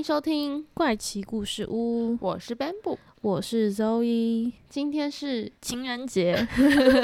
迎收听，怪奇故事屋，我是 Bamboo，我是 Zoe。今天是情人节，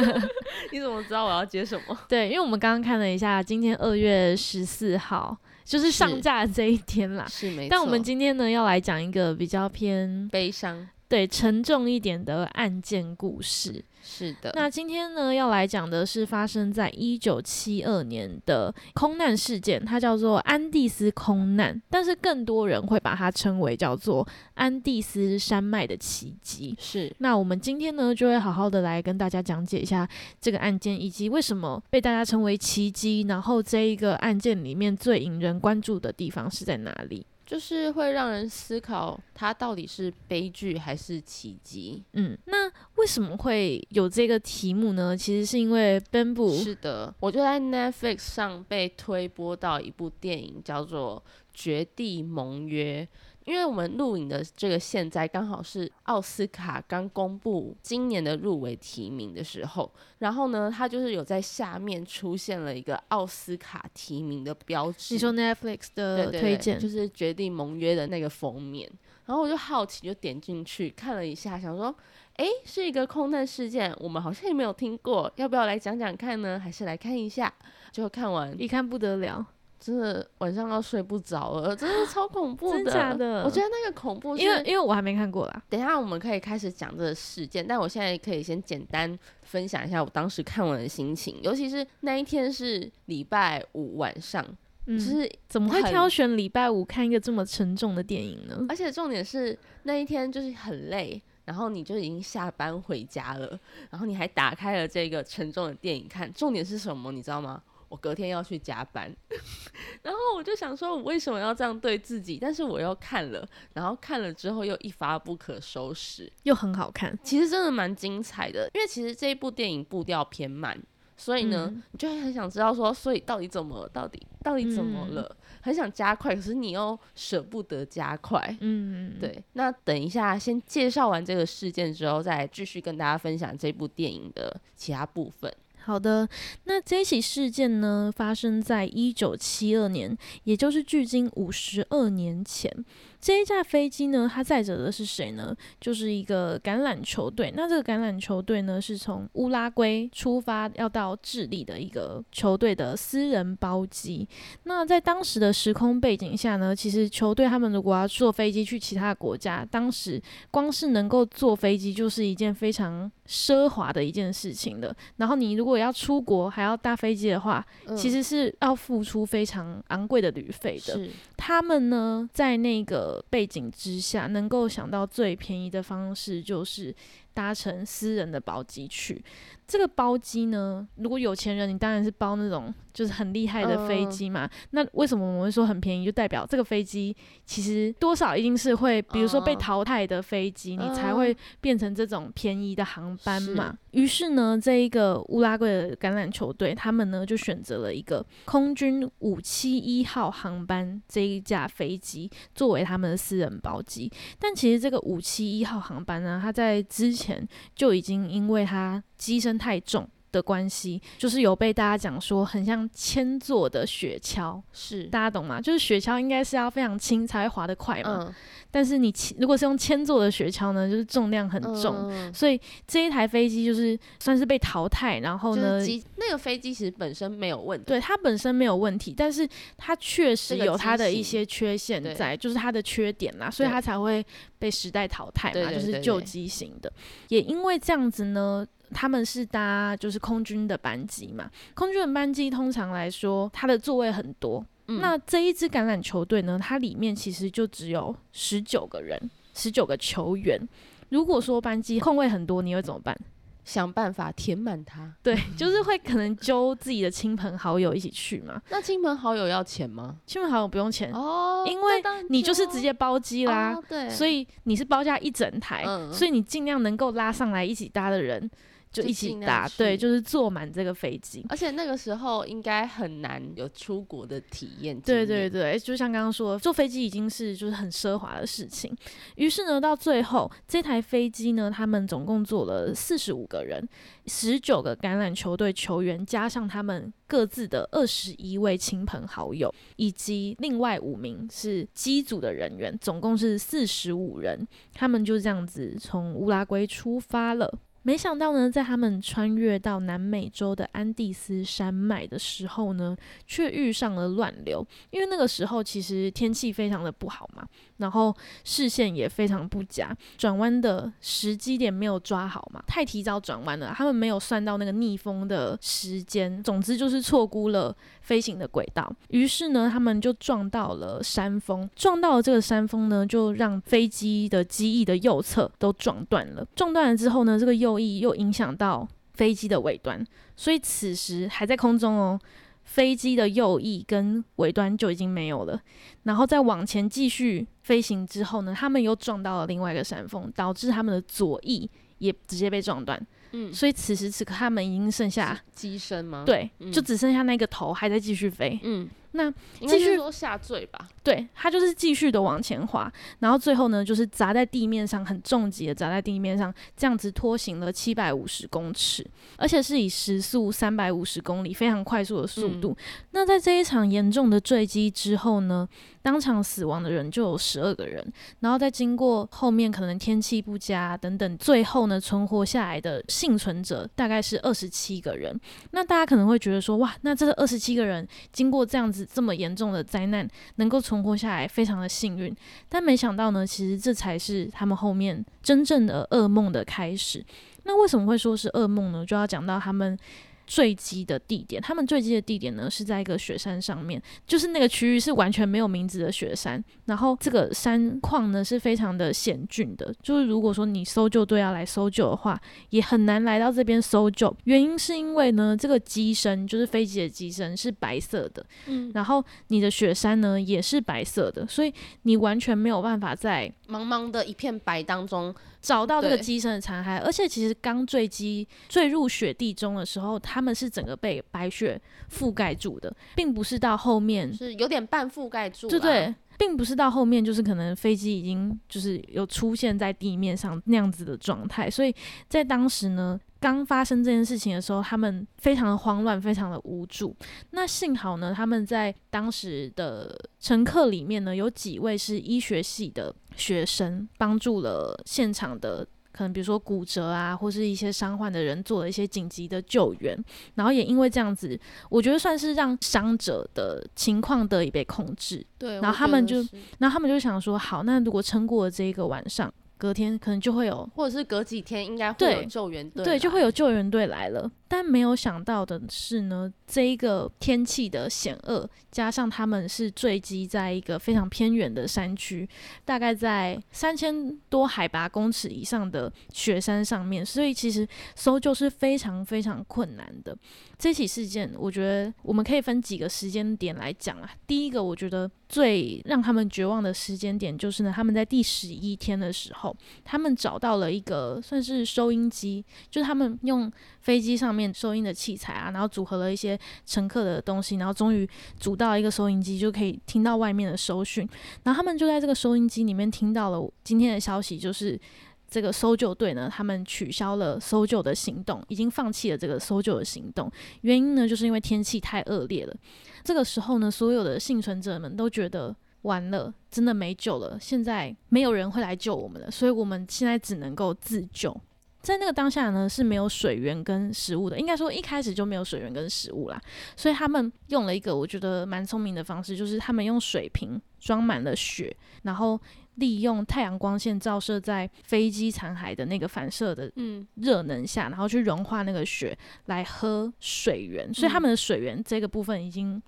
你怎么知道我要接什么？对，因为我们刚刚看了一下，今天二月十四号就是上架这一天啦。是没错，但我们今天呢要来讲一个比较偏悲伤、对沉重一点的案件故事。是的，那今天呢要来讲的是发生在一九七二年的空难事件，它叫做安第斯空难，但是更多人会把它称为叫做安第斯山脉的奇迹。是。那我们今天呢就会好好的来跟大家讲解一下这个案件，以及为什么被大家称为奇迹，然后这一个案件里面最引人关注的地方是在哪里？就是会让人思考，它到底是悲剧还是奇迹？嗯，那为什么会有这个题目呢？其实是因为 Bamboo 是的，我就在 Netflix 上被推播到一部电影，叫做《绝地盟约》。因为我们录影的这个现在刚好是奥斯卡刚公布今年的入围提名的时候，然后呢，它就是有在下面出现了一个奥斯卡提名的标志。你说 Netflix 的推荐就是《决定盟约》的那个封面，然后我就好奇就点进去看了一下，想说，哎，是一个空难事件，我们好像也没有听过，要不要来讲讲看呢？还是来看一下？就看完一看不得了。真的晚上要睡不着了，真的超恐怖的。真假的？我觉得那个恐怖，因为因为我还没看过啦。等一下我们可以开始讲这个事件，但我现在可以先简单分享一下我当时看完的心情，尤其是那一天是礼拜五晚上，就是怎么会挑选礼拜五看一个这么沉重的电影呢？而且重点是那一天就是很累，然后你就已经下班回家了，然后你还打开了这个沉重的电影看。重点是什么？你知道吗？我隔天要去加班，然后我就想说，我为什么要这样对自己？但是我又看了，然后看了之后又一发不可收拾，又很好看。其实真的蛮精彩的，因为其实这一部电影步调偏慢，所以呢，你就会很想知道说，所以到底怎么，到底到底怎么了？很想加快，可是你又舍不得加快。嗯，对。那等一下，先介绍完这个事件之后，再继续跟大家分享这部电影的其他部分。好的，那这起事件呢，发生在一九七二年，也就是距今五十二年前。这一架飞机呢，它载着的是谁呢？就是一个橄榄球队。那这个橄榄球队呢，是从乌拉圭出发要到智利的一个球队的私人包机。那在当时的时空背景下呢，其实球队他们如果要坐飞机去其他国家，当时光是能够坐飞机就是一件非常奢华的一件事情的。然后你如果要出国还要搭飞机的话，其实是要付出非常昂贵的旅费的。他们呢，在那个。背景之下，能够想到最便宜的方式就是搭乘私人的包机去。这个包机呢，如果有钱人，你当然是包那种就是很厉害的飞机嘛。那为什么我们会说很便宜？就代表这个飞机其实多少一定是会，比如说被淘汰的飞机，你才会变成这种便宜的航班嘛。于是呢，这一个乌拉圭的橄榄球队，他们呢就选择了一个空军五七一号航班这一架飞机作为他们的私人包机。但其实这个五七一号航班呢，它在之前前就已经因为它机身太重的关系，就是有被大家讲说很像铅做的雪橇，是大家懂吗？就是雪橇应该是要非常轻才会滑得快嘛。但是你如果是用铅做的雪橇呢，就是重量很重，所以这一台飞机就是算是被淘汰。然后呢，那个飞机其实本身没有问题，对它本身没有问题，但是它确实有它的一些缺陷在，就是它的缺点啦，所以它才会被时代淘汰嘛，就是旧机型的。也因为这样子呢，他们是搭就是空军的班机嘛，空军的班机通常来说它的座位很多。那这一支橄榄球队呢？它里面其实就只有十九个人，十九个球员。如果说班机空位很多，你会怎么办？想办法填满它。对，就是会可能揪自己的亲朋好友一起去嘛。那亲朋好友要钱吗？亲朋好友不用钱，哦，因为你就是直接包机啦，哦对，所以你是包下一整台，嗯所以你尽量能够拉上来一起搭的人就就一起尽量搭，对，就是坐满这个飞机。而且那个时候应该很难有出国的体验。对对，对，就像刚刚说，坐飞机已经是就是很奢华的事情。于是呢，到最后这台飞机呢，他们总共坐了四十五个人，十九个橄榄球队球员，加上他们各自的二十一位亲朋好友，以及另外五名是机组的人员，总共是四十五人。他们就这样子从乌拉圭出发了。没想到呢，在他们穿越到南美洲的安第斯山脉的时候呢，却遇上了乱流。因为那个时候其实天气非常的不好嘛，然后视线也非常不佳，转弯的时机点没有抓好嘛，太提早转弯了，他们没有算到那个逆风的时间，总之就是错估了飞行的轨道。于是呢，他们就撞到了山峰，撞到了这个山峰呢，就让飞机的机翼的右侧都撞断了。撞断了之后呢，这个右翼又影响到飞机的尾端，所以此时还在空中哦。飞机的右翼跟尾端就已经没有了，然后再往前继续飞行之后呢，他们又撞到了另外一个山峰，导致他们的左翼也直接被撞断。嗯，所以此时此刻他们已经剩下，机身吗？，对，嗯就只剩下那个头还在继续飞。嗯，那继续说下坠吧。对，它就是继续的往前滑，然后最后呢，就是砸在地面上，很重击的砸在地面上，这样子拖行了七百五十公尺，而且是以时速三百五十公里，非常快速的速度。那在这一场严重的坠机之后呢，当场死亡的人就有十二个人，然后再经过后面可能天气不佳等等，最后呢存活下来的幸存者大概是二十七个人。那大家可能会觉得说，哇，那这二十七个人经过这样子这么严重的灾难，能够存活下来，非常的幸运。但没想到呢，其实这才是他们后面真正的噩梦的开始。那为什么会说是噩梦呢？就要讲到他们。坠机的地点，他们坠机的地点呢是在一个雪山上面，就是那个区域是完全没有名字的雪山，然后这个山况呢是非常的险峻的，就是如果说你搜救队要来搜救的话，也很难来到这边搜救。原因是因为呢，这个机身就是飞机的机身是白色的，嗯，然后你的雪山呢也是白色的，所以你完全没有办法在茫茫的一片白当中，找到这个机身的残骸。而且其实刚坠机坠入雪地中的时候，他们是整个被白雪覆盖住的，并不是到后面是有点半覆盖住。对对，，并不是到后面就是可能飞机已经就是有出现在地面上那样子的状态，所以在当时呢，刚发生这件事情的时候，他们非常的慌乱，非常的无助。那幸好呢，他们在当时的乘客里面呢，有几位是医学系的学生，帮助了现场的。可能比如说骨折啊，或是一些伤患的人做了一些紧急的救援，然后也因为这样子，我觉得算是让伤者的情况得以被控制。对，然后他们就然后他们就想说，好，那如果撑过了这一个晚上，隔天可能就会有或者是隔几天应该会有救援队，对，就会有救援队来了。但没有想到的是呢，这一个天气的险恶，加上他们是坠机在一个非常偏远的山区，大概在三千多海拔公尺以上的雪山上面，所以其实搜救是非常非常困难的。这起事件，我觉得我们可以分几个时间点来讲啊。第一个，我觉得最让他们绝望的时间点就是呢，他们在第十一天的时候，他们找到了一个算是收音机，就是他们用飞机上面收音的器材啊，然后组合了一些乘客的东西，然后终于组到一个收音机，就可以听到外面的收讯。然后他们就在这个收音机里面听到了今天的消息，就是。这个搜救队呢，他们取消了搜救的行动，已经放弃了这个搜救的行动。原因呢，就是因为天气太恶劣了。这个时候呢，所有的幸存者们都觉得完了，真的没救了，现在没有人会来救我们了，所以我们现在只能够自救。在那个当下呢，是没有水源跟食物的，应该说一开始就没有水源跟食物啦，所以他们用了一个我觉得蛮聪明的方式，就是他们用水瓶装满了雪，然后利用太阳光线照射在飞机残骸的那个反射的嗯，热能下，然后去融化那个雪来喝水源，所以他嗯们的水源这个部分已经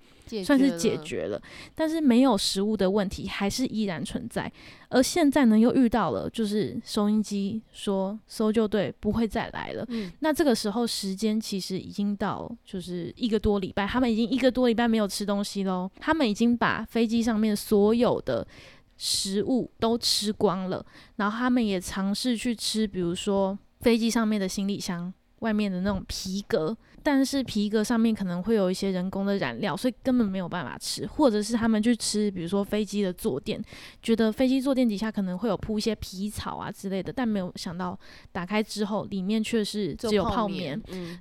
算是解了，决了，但是没有食物的问题还是依然存在。而现在呢，又遇到了就是收音机说搜救队不会再来了。嗯，那这个时候时间其实已经到，就是一个多礼拜，他们已经一个多礼拜没有吃东西喽。他们已经把飞机上面所有的食物都吃光了，然后他们也尝试去吃，比如说飞机上面的行李箱外面的那种皮革，但是皮革上面可能会有一些人工的染料，所以根本没有办法吃，或者是他们去吃，比如说飞机的坐垫，觉得飞机坐垫底下可能会有铺一些皮草啊之类的，但没有想到打开之后里面却是只有泡棉，嗯，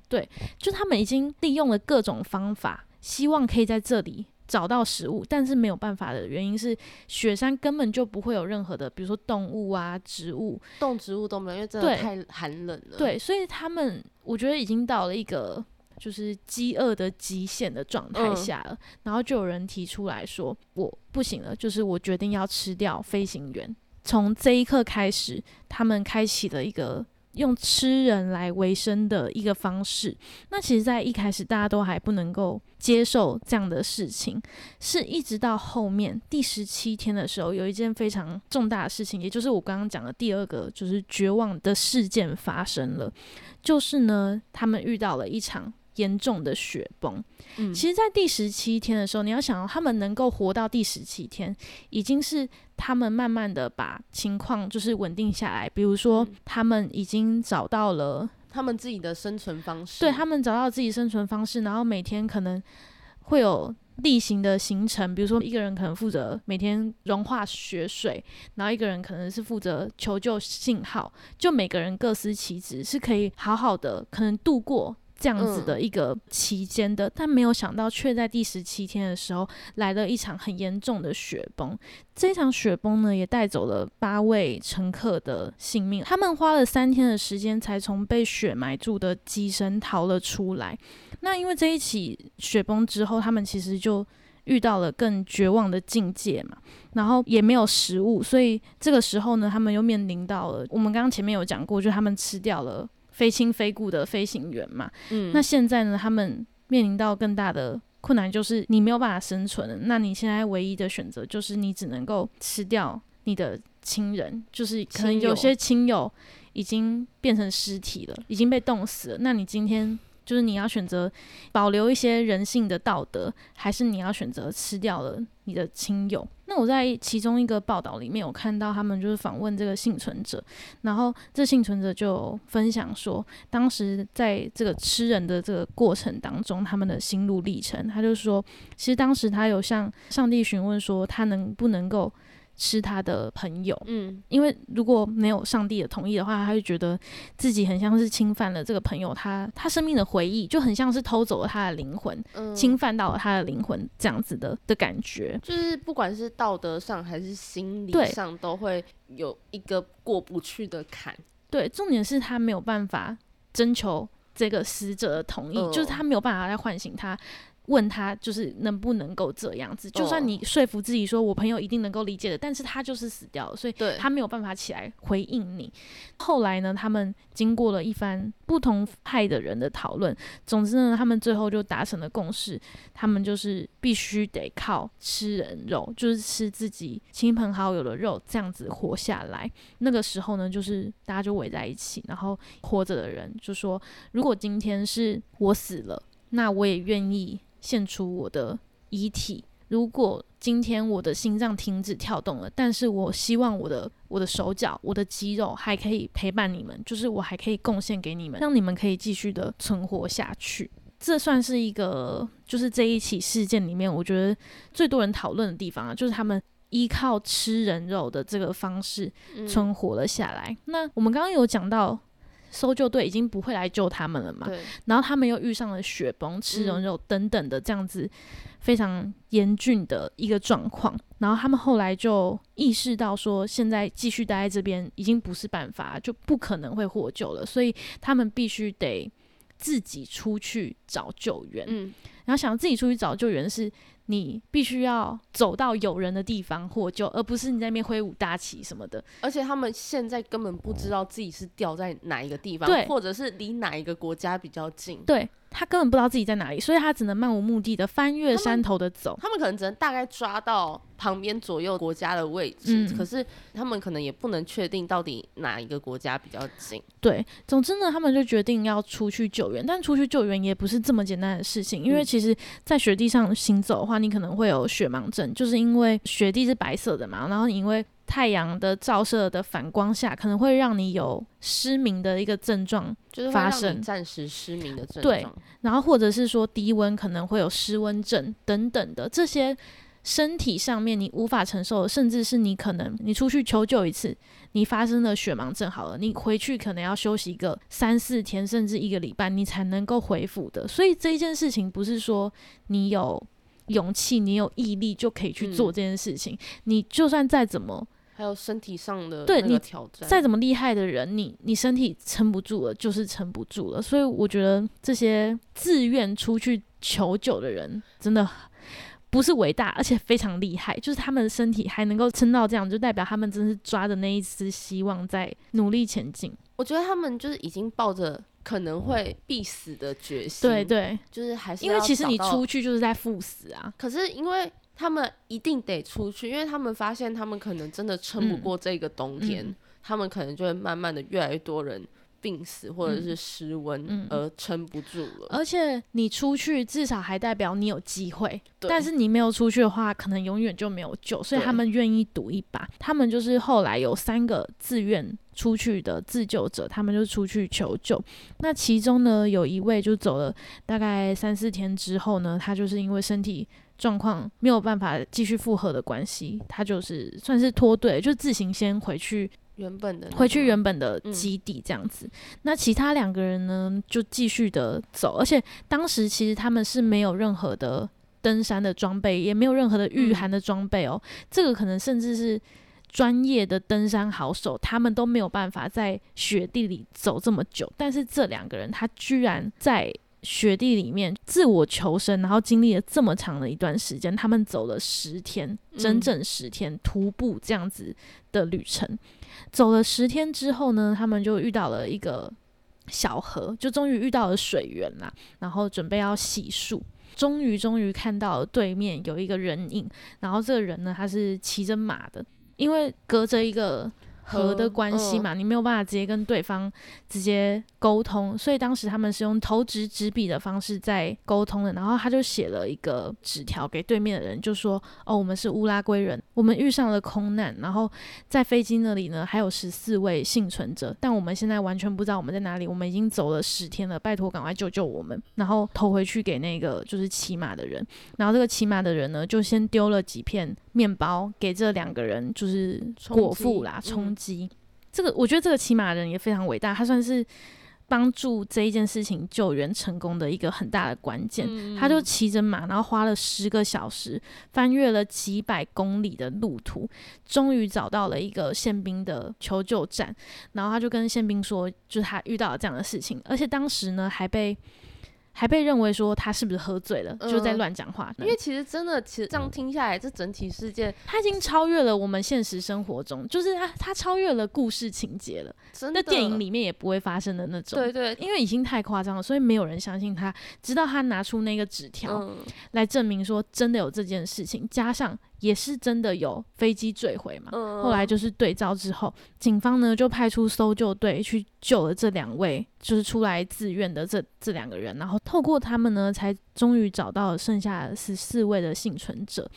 就他们已经利用了各种方法，希望可以在这里找到食物，但是没有办法的原因是，雪山根本就不会有任何的，比如说动物啊、植物，动植物都没有，因为真的太寒冷了。，对，所以他们我觉得已经到了一个就是饥饿的极限的状态嗯下了，然后就有人提出来说，我不行了，就是我决定要吃掉飞行员。从这一刻开始，他们开启了一个用吃人来为生的一个方式。那其实，在一开始大家都还不能够接受这样的事情，是一直到后面第十七天的时候，有一件非常重大的事情，也就是我刚刚讲的第二个，就是绝望的事件发生了。就是呢，他们遇到了一场严重的雪崩。嗯，其实，在第十七天的时候，你要想，他们能够活到第十七天，已经是他们慢慢的把情况就是稳定下来。比如说嗯，他们已经找到了，他们自己的生存方式，对他们找到自己生存方式，然后每天可能会有。例行的行程，比如说一个人可能负责每天融化雪水，然后一个人可能是负责求救信号，就每个人各司其职，是可以好好的可能度过这样子的一个期间的。但没有想到，却在第十七天的时候来了一场很严重的雪崩。这场雪崩呢，也带走了八位乘客的性命。他们花了三天的时间，才从被雪埋住的机身逃了出来。那因为这一起雪崩之后，他们其实就遇到了更绝望的境界嘛，然后也没有食物，所以这个时候呢，他们又面临到了我们刚刚前面有讲过，就他们吃掉了非亲非故的飞行员嘛。嗯，那现在呢，他们面临到更大的困难，就是你没有办法生存了。那你现在唯一的选择就是你只能够吃掉你的亲人，就是可能有些亲友已经变成尸体了，已经被冻死了。那你今天就是你要选择保留一些人性的道德，还是你要选择吃掉了你的亲友？那我在其中一个报道里面有看到，他们就是访问这个幸存者，然后这幸存者就分享说，当时在这个吃人的这个过程当中，他们的心路历程。他就说，其实当时他有向上帝询问说，他能不能够吃他的朋友，嗯，因为如果没有上帝的同意的话，他就觉得自己很像是侵犯了这个朋友他他生命的回忆，就很像是偷走了他的灵魂，嗯侵犯到了他的灵魂这样子的的感觉。就是不管是道德上还是心理上，都会有一个过不去的坎。对，重点是他没有办法征求这个死者的同意，嗯就是他没有办法来唤醒他。问他就是能不能够这样子，就算嗯你说服自己说我朋友一定能够理解的，但是他就是死掉了，所以他没有办法起来回应你。后来呢，他们经过了一番不同派的人的讨论，总之呢，他们最后就达成了共识，他们就是必须得靠吃人肉，就是吃自己亲朋好友的肉，这样子活下来。那个时候呢，就是大家就围在一起，然后活着的人就说：如果今天是我死了，那我也愿意献出我的遗体。如果今天我的心脏停止跳动了，但是我希望我的我的手脚、我的肌肉还可以陪伴你们，就是我还可以贡献给你们，让你们可以继续的存活下去。这算是一个，就是这一起事件里面，我觉得最多人讨论的地方啊，就是他们依靠吃人肉的这个方式嗯存活了下来。那我们刚刚有讲到。搜救队已经不会来救他们了嘛？对，然后他们又遇上了雪崩、吃人嗯肉等等的这样子非常严峻的一个状况。然后他们后来就意识到说，现在继续待在这边已经不是办法，就不可能会获救了，所以他们必须得自己出去找救援。嗯，然后想自己出去找救援是你必须要走到有人的地方获救，而不是你在那边挥舞大旗什么的。而且他们现在根本不知道自己是掉在哪一个地方，对或者是离哪一个国家比较近。对他根本不知道自己在哪里，所以他只能漫无目的的翻越山头的走。他们可能只能大概抓到旁边左右国家的位置，嗯可是他们可能也不能确定到底哪一个国家比较近。对，总之呢，他们就决定要出去救援，但出去救援也不是这么简单的事情，因为嗯其实，在雪地上行走的话，你可能会有雪盲症，就是因为雪地是白色的嘛，然后你因为太阳的照射的反光下，可能会让你有失明的一个症状，就是发生暂时失明的症状对状。然后或者是说低温可能会有失温症等等的这些身体上面你无法承受，甚至是你可能你出去求救一次，你发生了血盲症好了，你回去可能要休息个三四天甚至一个礼拜，你才能够恢复的。所以这一件事情不是说你有勇气、你有毅力就可以去做嗯这件事情，你就算再怎么还有身体上的对你挑战，再怎么厉害的人，你你身体撑不住了，就是撑不住了。所以我觉得这些自愿出去求救的人，真的不是伟大，而且非常厉害。就是他们的身体还能够撑到这样，就代表他们真是抓着那一丝希望在努力前进。我觉得他们就是已经抱着可能会必死的决心，对，对，就是还是因为要其实你出去就是在赴死啊。可是因为他们一定得出去，因为他们发现他们可能真的撑不嗯。过这个冬天，嗯。他们可能就会慢慢的越来越多人病死或者嗯是失温嗯而撑不住了。而且你出去至少还代表你有机会，但是你没有出去的话，可能永远就没有救。所以他们愿意赌一把。他们就是后来有三个自愿出去的自救者，他们就出去求救。那其中呢，有一位就走了大概三四天之后呢，他就是因为身体。状况没有办法继续复合的关系，他就是算是脱队，就自行先回去原本的那回去原本的嗯基地这样子。那其他两个人呢，就继续的走，而且当时其实他们是没有任何的登山的装备，也没有任何的御嗯寒的装备哦。这个可能甚至是专业的登山好手，他们都没有办法在雪地里走这么久。但是这两个人，他居然在雪地里面自我求生，然后经历了这么长的一段时间，他们走了十天，整嗯整十天徒步这样子的旅程。走了十天之后呢，他们就遇到了一个小河，就终于遇到了水源啦，然后准备要洗漱。终于，终于看到了对面有一个人影，然后这个人呢，他是骑着马的，因为隔着一个河的关系嗯嘛，你没有办法直接跟对方直接沟通，所以当时他们是用投掷纸笔的方式在沟通的。然后他就写了一个纸条给对面的人，就说：“哦，我们是乌拉圭人，我们遇上了空难，然后在飞机那里呢还有十四位幸存者，但我们现在完全不知道我们在哪里，我们已经走了十天了，拜托赶快救救我们！”然后投回去给那个就是骑马的人，然后这个骑马的人呢就先丢了几片面包给这两个人，就是果腹啦，嗯充饥。这个我觉得这个骑马人也非常伟大，他算是帮助这一件事情救援成功的一个很大的关键。嗯他就骑着马，然后花了十个小时，翻越了几百公里的路途，终于找到了一个宪兵的求救站。然后他就跟宪兵说，就是他遇到了这样的事情，而且当时呢还被还被认为说他是不是喝醉了，就在嗯乱讲话。因为其实真的，其实这样听下来，这整体事件他已经超越了我们现实生活中，就是他他超越了故事情节了，真的在电影里面也不会发生的那种。对对，因为已经太夸张了，所以没有人相信他。直到他拿出那个纸条，嗯，来证明说真的有这件事情，加上也是真的有飞机坠毁嘛。嗯后来就是对照之后，警方呢就派出搜救队去救了这两位就是出来自愿的这这两个人，然后透过他们呢，才终于找到了剩下十四位的幸存者。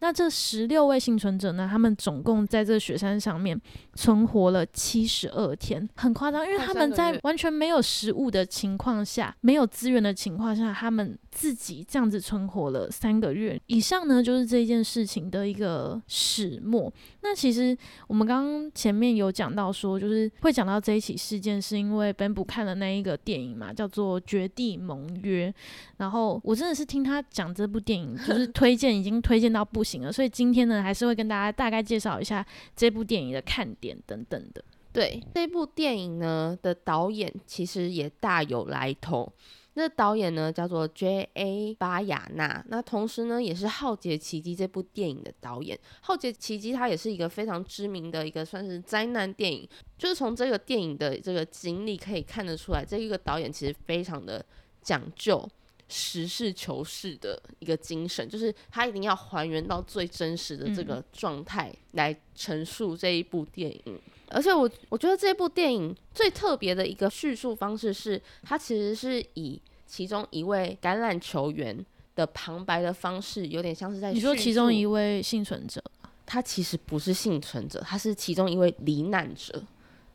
那这十六位幸存者呢，他们总共在这雪山上面存活了七十二天，很夸张，因为他们在完全没有食物的情况下，没有资源的情况下，他们自己这样子存活了三个月以上呢，就是这件事情的一个始末。那其实我们刚刚前面有讲到说，就是会讲到这一起事件，是因为本部看了那一个电影嘛，叫做《绝地盟约》。然后我真的是听他讲这部电影，就是 推荐已经推荐到不行了，所以今天呢，还是会跟大家大概介绍一下这部电影的看点等等的。对这部电影呢的导演其实也大有来头。那导演呢叫做 J.A. 巴雅纳，那同时呢也是《浩劫奇迹》这部电影的导演。《浩劫奇迹》它也是一个非常知名的一个算是灾难电影，就是从这个电影的这个经历可以看得出来，这一个导演其实非常的讲究。实事求是的一个精神，就是他一定要还原到最真实的这个状态来陈述这一部电影。而且我我觉得这部电影最特别的一个叙述方式是，它其实是以其中一位橄榄球员的旁白的方式，有点像是在你说其中一位幸存者，他其实不是幸存者，他是其中一位罹难者。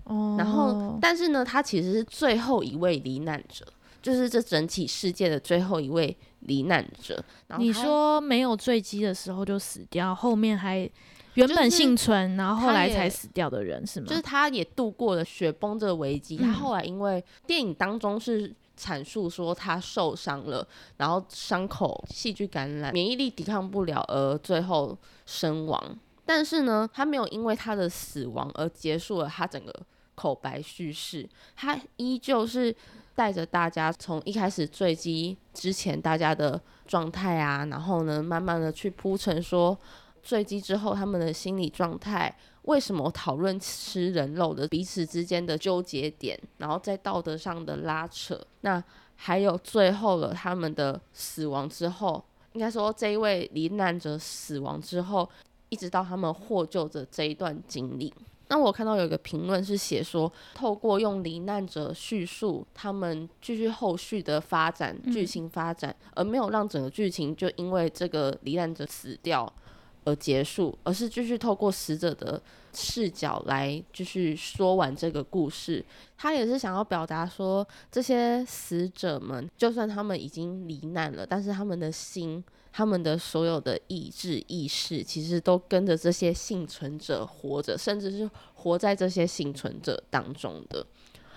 哦，然后但是呢，他其实是最后一位罹难者。就是这整体世界的最后一位罹难者。你说没有坠机的时候就死掉，后面还原本幸存，然后后来才死掉的人是吗？就是他也度过了雪崩这个危机。他后来因为电影当中是阐述说他受伤了，然后伤口细菌感染，免疫力抵抗不了而最后身亡。但是呢，他没有因为他的死亡而结束了他整个口白叙事，他依旧是。带着大家从一开始坠机之前大家的状态啊，然后呢，慢慢的去铺陈说坠机之后他们的心理状态，为什么讨论吃人肉的彼此之间的纠结点，然后在道德上的拉扯，那还有最后了他们的死亡之后，应该说这一位罹难者死亡之后，一直到他们获救的这一段经历。那我看到有一个评论是写说，透过用罹难者叙述他们继续后续的发展剧情发展，而没有让整个剧情就因为这个罹难者死掉而结束，而是继续透过死者的视角来继续说完这个故事。他也是想要表达说，这些死者们就算他们已经罹难了，但是他们的心。他们的所有的意志、意识，其实都跟着这些幸存者活着，甚至是活在这些幸存者当中的。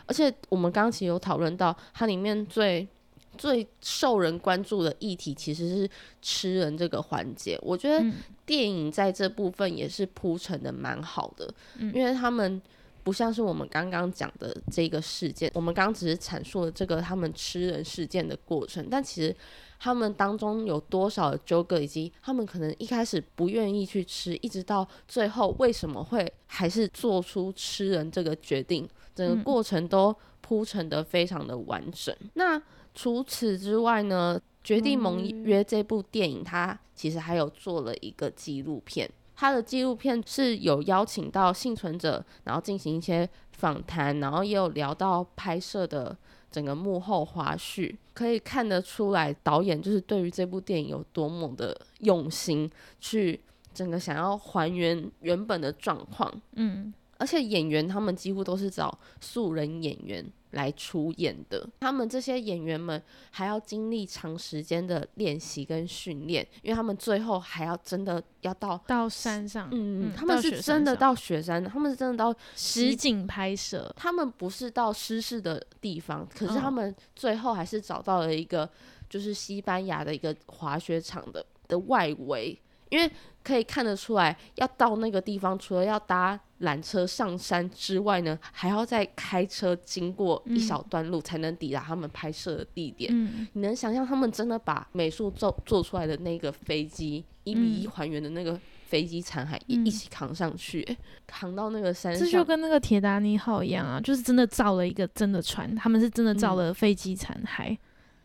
而且，我们刚刚其实有讨论到，它里面最最受人关注的议题，其实是吃人这个环节。我觉得电影在这部分也是铺陈的蛮好的，因为他们不像是我们刚刚讲的这个事件，我们刚刚只是阐述了这个他们吃人事件的过程，但其实。他们当中有多少纠葛，以及他们可能一开始不愿意去吃，一直到最后为什么会还是做出吃人这个决定，整个过程都铺陈的非常的完整。那除此之外呢，《绝地盟约》这部电影，它其实还有做了一个纪录片，它的纪录片是有邀请到幸存者，然后进行一些访谈，然后也有聊到拍摄的。整个幕后花絮可以看得出来，导演就是对于这部电影有多么的用心，去整个想要还原原本的状况。嗯，而且演员他们几乎都是找素人演员。来出演的，他们这些演员们还要经历长时间的练习跟训练，因为他们最后还要真的要到到山上，嗯，他们是真的到雪山，他们是真的到实景拍摄，他们不是到失事的地方，可是他们最后还是找到了一个就是西班牙的一个滑雪场的的外围，因为可以看得出来，要到那个地方，除了要搭。缆车上山之外呢，还要再开车经过一小段路，才能抵达他们拍摄的地点。你能想象他们真的把美术做做出来的那个飞机一比一还原的那个飞机残骸一一起扛上去，扛到那个山上？这就跟那个铁达尼号一样啊，就是真的造了一个真的船，他们是真的造了飞机残骸。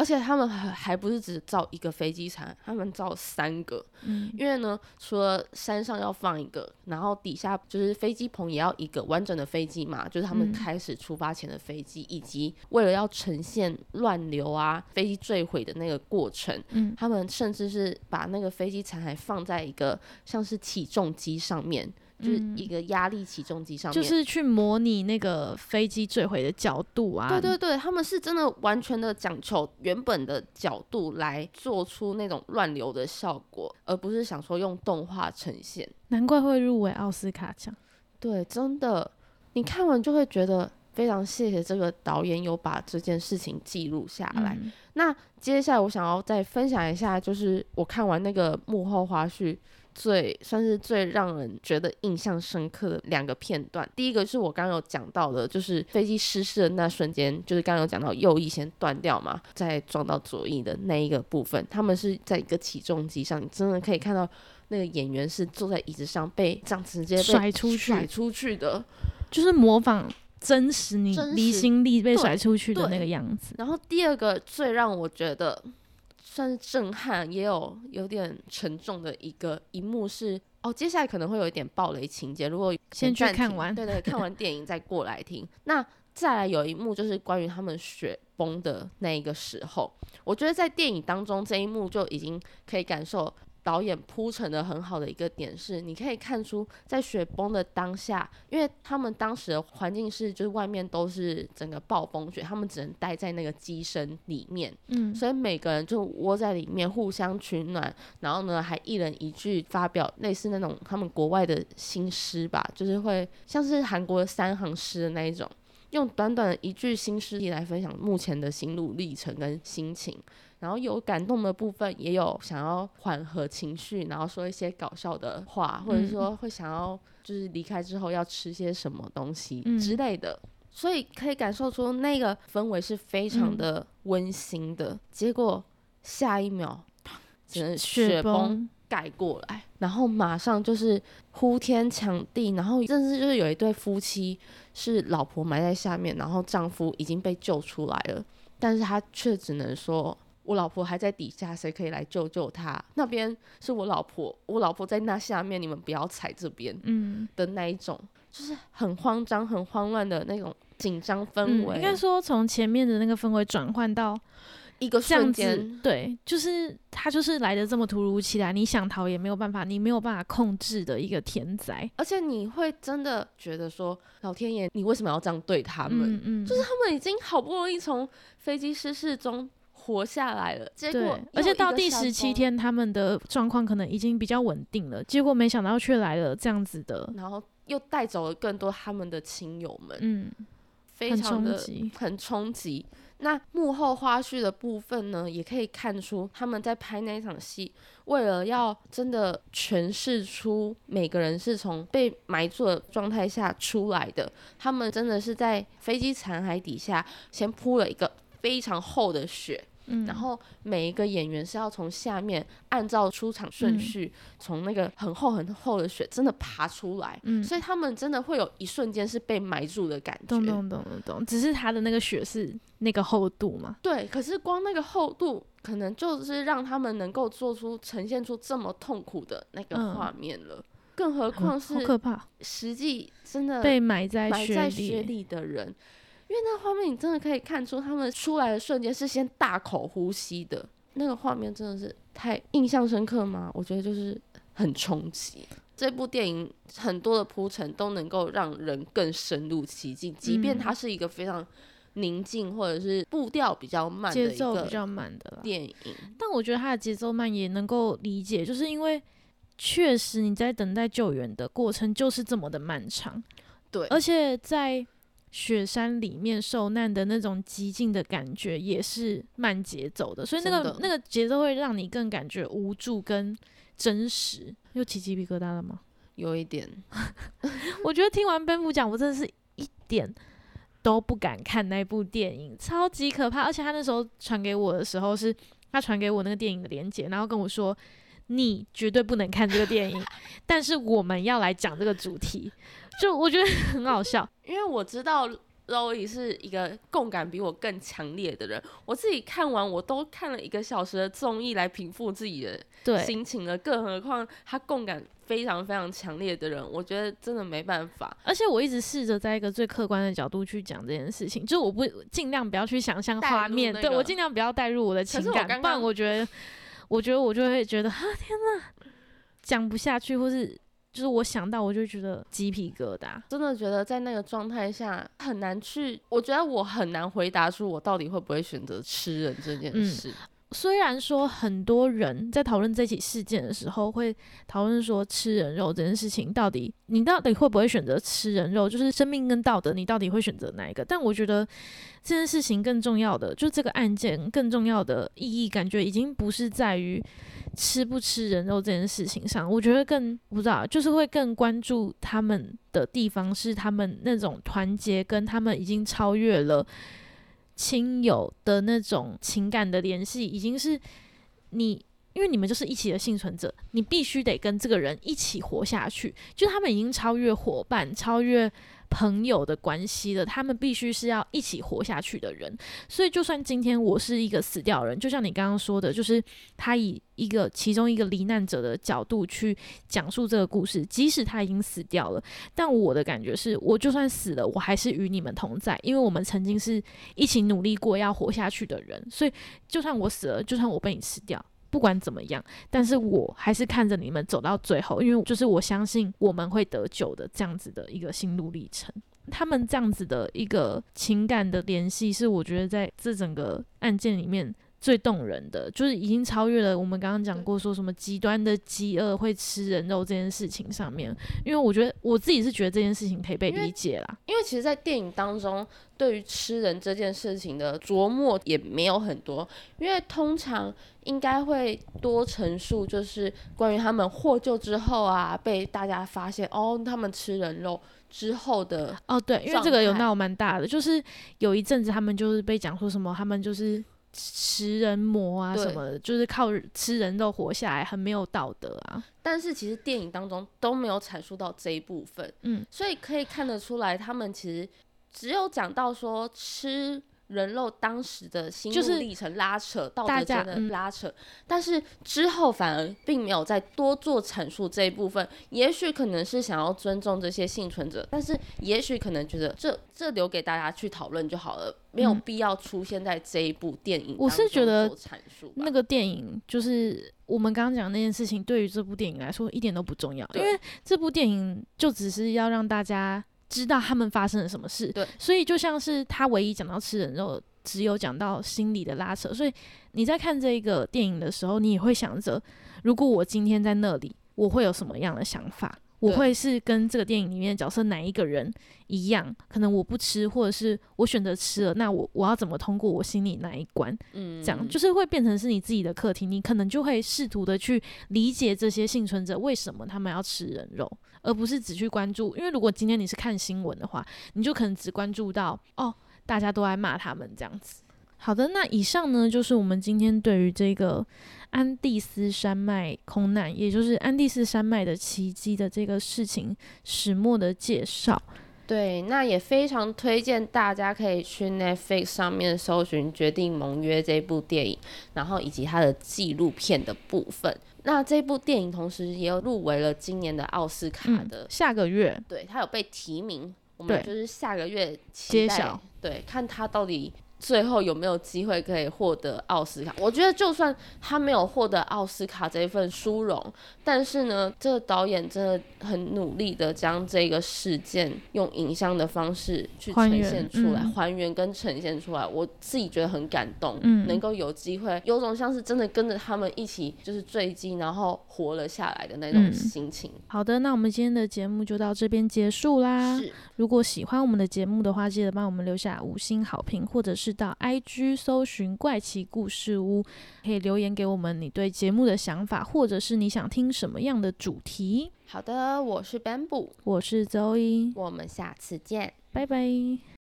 而且他们还还不是只造一个飞机场，他们造三个。嗯，因为呢，除了山上要放一个，然后底下就是飞机棚也要一个完整的飞机嘛，就是他们开始出发前的飞机，以及为了要呈现乱流啊、飞机坠毁的那个过程，嗯，他们甚至是把那个飞机残骸放在一个像是起重机上面。就是一个压力起重机上面，就是去模拟那个飞机坠毁的角度啊。对对对，他们是真的完全的讲求原本的角度来做出那种乱流的效果，而不是想说用动画呈现。难怪会入围奥斯卡奖。对，真的，你看完就会觉得非常谢谢这个导演有把这件事情记录下来。那接下来我想要再分享一下，就是我看完那个幕后花絮。最算是最让人觉得印象深刻的两个片段。第一个是我刚刚有讲到的，就是飞机失事的那瞬间，就是刚刚有讲到右翼先断掉嘛，再撞到左翼的那一个部分，他们是在一个起重机上，你真的可以看到那个演员是坐在椅子上被这样直接被甩出去甩出去的。就是模仿真实你离心力被甩出去的那个样子。然后第二个最让我觉得算是震撼，也有有点沉重的一个一幕是哦，接下来可能会有一点暴雷情节，如果先去看完对对，看完电影再过来听。那再来有一幕就是关于他们雪崩的那一个时候，我觉得在电影当中这一幕就已经可以感受。导演铺陈的很好的一个点是，你可以看出在雪崩的当下，因为他们当时的环境是，就是外面都是整个暴风雪，他们只能待在那个机身里面，嗯，所以每个人就窝在里面互相取暖，然后呢还一人一句发表类似那种他们国外的新诗吧，就是会像是韩国的三行诗的那一种，用短短的一句新诗来分享目前的心路历程跟心情。然后有感动的部分，也有想要缓和情绪，然后说一些搞笑的话，或者说会想要就是离开之后要吃些什么东西嗯之类的。所以可以感受出那个氛围是非常嗯的温馨的。结果下一秒，只能雪崩，盖过来，然后马上就是呼天抢地，然后甚至就是有一对夫妻是老婆埋在下面，然后丈夫已经被救出来了，但是他却只能说。我老婆还在底下，谁可以来救救她？那边是我老婆，我老婆在那下面，你们不要踩这边嗯，的那一种，就是很慌张、很慌乱的那种紧张氛围。嗯应该说从前面的那个氛围转换到一个瞬间，，对，就是他就是来的这么突如其来，你想逃也没有办法，你没有办法控制的一个天灾。而且你会真的觉得说，老天爷，你为什么要这样对他们？嗯嗯，就是他们已经好不容易从飞机失事中活下来了，结果，而且到第十七，天，他们的状况可能已经比较稳定了，结果没想到却来了这样子的，然后又带走了更多他们的亲友们，嗯，很非常的冲击很冲击。那幕后花絮的部分呢，也可以看出他们在拍那一场戏，为了要真的诠释出每个人是从被埋住的状态下出来的，他们真的是在飞机残骸底下先铺了一个非常厚的雪，嗯，然后每一个演员是要从下面按照出场顺嗯。序，从那个很厚很厚的雪真的爬出来，嗯，所以他们真的会有一瞬间是被埋住的感觉。懂懂懂懂懂，只是他的那个雪是那个厚度嘛，对，可是光那个厚度，可能就是让他们能够做出呈现出这么痛苦的那个嗯画面了。更何况好是可怕，实际真的被埋在埋在，雪里的人，因为那画面你真的可以看出他们出来的瞬间是先大口呼吸的，那个画面真的是太印象深刻吗？我觉得就是很冲击。这部电影很多的铺陈都能够让人更深入其境，即便嗯它是一个非常宁静或者是步调比较慢的节奏比较慢的。电影。但我觉得它的节奏慢也能够理解，就是因为确实你在等待救援的过程就是这么的漫长，对，而且在雪山里面受难的那种激进的感觉也是慢节奏的，所以那个那个节奏会让你更感觉无助跟真实。又起鸡皮疙瘩了吗？有一点 我觉得听完蝙蝠讲，我真的是一点都不敢看那部电影，超级可怕。而且他那时候传给我的时候是，他传给我那个电影的链接，然后跟我说你绝对不能看这个电影，但是我们要来讲这个主题，就我觉得很好笑。因为我知道 Loy 是一个共感比我更强烈的人，我自己看完我都看了一个小时的综艺来平复自己的，心情了，更何况他共感非常非常强烈的人，我觉得真的没办法。而且我一直试着在一个最客观的角度去讲这件事情，就我不尽量不要去想象画面，那个对我尽量不要带入我的情感，是我刚不然我觉得，我觉得我就会觉得啊天哪，讲不下去，或是就是我想到我就觉得鸡皮疙瘩。真的觉得在那个状态下很难去，我觉得我很难回答出我到底会不会选择吃人这件嗯事。虽然说很多人在讨论这起事件的时候，会讨论说吃人肉这件事情到底，你到底会不会选择吃人肉？就是生命跟道德，你到底会选择哪一个？但我觉得这件事情更重要的，就这个案件更重要的意义，感觉已经不是在于吃不吃人肉这件事情上。我觉得更不知道，就是会更关注他们的地方是他们那种团结，跟他们已经超越了。亲友的那种情感的联系，已经是你，因为你们就是一起的幸存者，你必须得跟这个人一起活下去。就他们已经超越伙伴，超越。朋友的关系的，他们必须是要一起活下去的人。所以，就算今天我是一个死掉人，就像你刚刚说的，就是他以一个其中一个罹难者的角度去讲述这个故事，即使他已经死掉了，但我的感觉是，我就算死了，我还是与你们同在，因为我们曾经是一起努力过要活下去的人。所以，就算我死了，就算我被你吃掉。不管怎么样，但是我还是看着你们走到最后，因为就是我相信我们会得救的这样子的一个心路历程。他们这样子的一个情感的联系，是我觉得在这整个案件里面。最动人的就是已经超越了我们刚刚讲过说什么极端的饥饿会吃人肉这件事情上面，因为我觉得我自己是觉得这件事情可以被理解啦。因为其实，在电影当中，对于吃人这件事情的琢磨也没有很多，因为通常应该会多陈述，就是关于他们获救之后啊，被大家发现哦，他们吃人肉之后的哦，对，因为这个有闹蛮大的，就是有一阵子他们就是被讲说什么，他们就是。食人魔啊，什么的，就是靠吃人肉活下来，很没有道德啊。但是其实电影当中都没有阐述到这一部分，嗯，所以可以看得出来，他们其实只有讲到说吃。人肉当时的心路历程拉扯，道德间的拉扯，但是之后反而并没有再多做阐述这一部分。也许可能是想要尊重这些幸存者，但是也许可能觉得这这留给大家去讨论就好了，没有必要出现在这一部电影。我是觉得那个电影就是我们刚刚讲那件事情，对于这部电影来说一点都不重要，因为这部电影就只是要让大家。知道他们发生了什么事，对，所以就像是他唯一讲到吃人肉，只有讲到心理的拉扯。所以你在看这个电影的时候，你也会想着，如果我今天在那里，我会有什么样的想法？我会是跟这个电影里面的角色哪一个人一样？可能我不吃，或者是我选择吃了，那我我要怎么通过我心里那一关？嗯，这样就是会变成是你自己的课题，你可能就会试图的去理解这些幸存者为什么他们要吃人肉。而不是只去关注，因为如果今天你是看新闻的话，你就可能只关注到哦，大家都在骂他们这样子。好的，那以上呢就是我们今天对于这个安第斯山脉空难，也就是安第斯山脉的奇迹的这个事情始末的介绍。对，那也非常推荐大家可以去 Netflix 上面搜寻《决定盟约》这部电影，然后以及它的纪录片的部分。那这部电影同时也有入围了今年的奥斯卡的下个月，对，它有被提名，我们就是下个月揭晓，对，看它到底。最后有没有机会可以获得奥斯卡？我觉得就算他没有获得奥斯卡这一份殊荣，但是呢，这个导演真的很努力的将这个事件用影像的方式去呈现出来，还原跟呈现出来，我自己觉得很感动。嗯，能够有机会，有种像是真的跟着他们一起就是坠机，然后活了下来的那种心情。好的，那我们今天的节目就到这边结束啦。是，如果喜欢我们的节目的话，记得帮我们留下五星好评，或者是。到 IG 搜寻怪奇故事屋，可以留言给我们你对节目的想法，或者是你想听什么样的主题。好的，我是 Bamboo，我是 Zoe，我们下次见，拜拜。